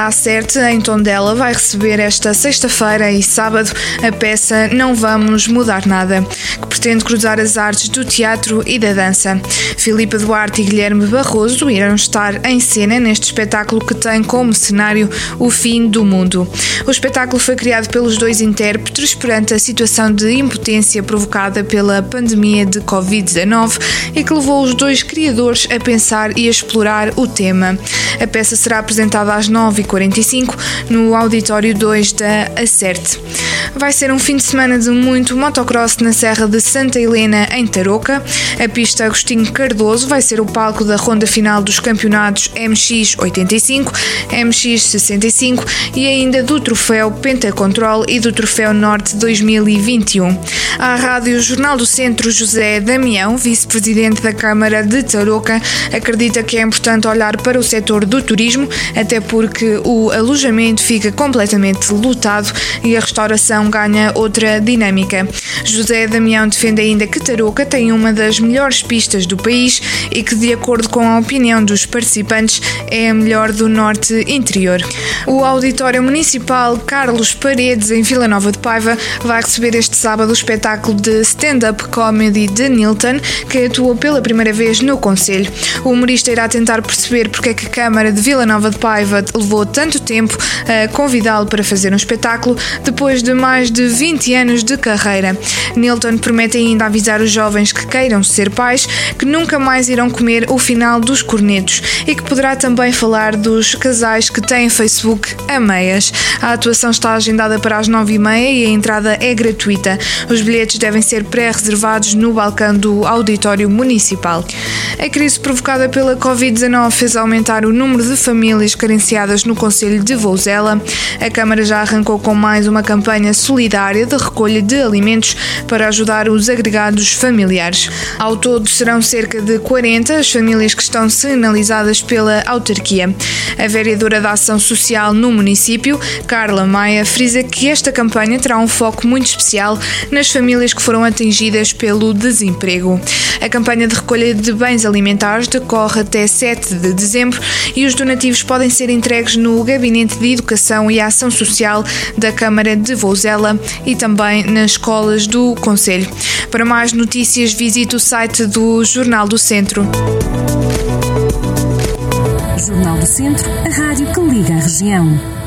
A Acerte, em Tondela, vai receber esta sexta-feira e sábado a peça Não Vamos Mudar Nada, que pretende cruzar as artes do teatro e da dança. Filipe Duarte e Guilherme Barroso irão estar em cena neste espetáculo que tem como cenário o fim do mundo. O espetáculo foi criado pelos dois intérpretes perante a situação de impotência provocada pela pandemia de Covid-19 e que levou os dois criadores a pensar e a explorar o tema. A peça será apresentada às 9 9h45 no Auditório 2 da Acerte. Vai ser um fim de semana de muito motocross na Serra de Santa Helena, em Tarouca. A pista Agostinho Cardoso vai ser o palco da ronda final dos campeonatos MX85, MX65 e ainda do troféu Pentacontrol e do troféu Norte 2021. À Rádio Jornal do Centro, José Damião, vice-presidente da Câmara de Tarouca, acredita que é importante olhar para o setor do turismo, até porque o alojamento fica completamente lotado e a restauração ganha outra dinâmica. José Damião defende ainda que Tarouca tem uma das melhores pistas do país e que, de acordo com a opinião dos participantes, é a melhor do norte interior. O Auditório Municipal Carlos Paredes, em Vila Nova de Paiva, vai receber este sábado o espetáculo de stand-up comedy de Nilton, que atuou pela primeira vez no Conselho. O humorista irá tentar perceber porque é que a Câmara de Vila Nova de Paiva levou tanto tempo a convidá-lo para fazer um espetáculo depois de mais de 20 anos de carreira. Nilton promete ainda avisar os jovens que queiram ser pais que nunca mais irão comer o final dos cornetos e que poderá também falar dos casais que têm Facebook a meias. A atuação está agendada para as 9h30 e a entrada é gratuita. Os bilhetes devem ser pré-reservados no balcão do Auditório Municipal. A crise provocada pela Covid-19 fez aumentar o número de famílias carenciadas no Conselho de Vouzela. A Câmara já arrancou com mais uma campanha solidária de recolha de alimentos para ajudar os agregados familiares. Ao todo, serão cerca de 40 as famílias que estão sinalizadas pela autarquia. A vereadora da Ação Social no município, Carla Maia, frisa que esta campanha terá um foco muito especial nas famílias que foram atingidas pelo desemprego. A campanha de recolha de bens alimentares decorre até 7 de dezembro e os donativos podem ser entregues no Gabinete de Educação e Ação Social da Câmara de E também nas escolas do Conselho. Para mais notícias, visite o site do Jornal do Centro. Jornal do Centro, a rádio que liga a região.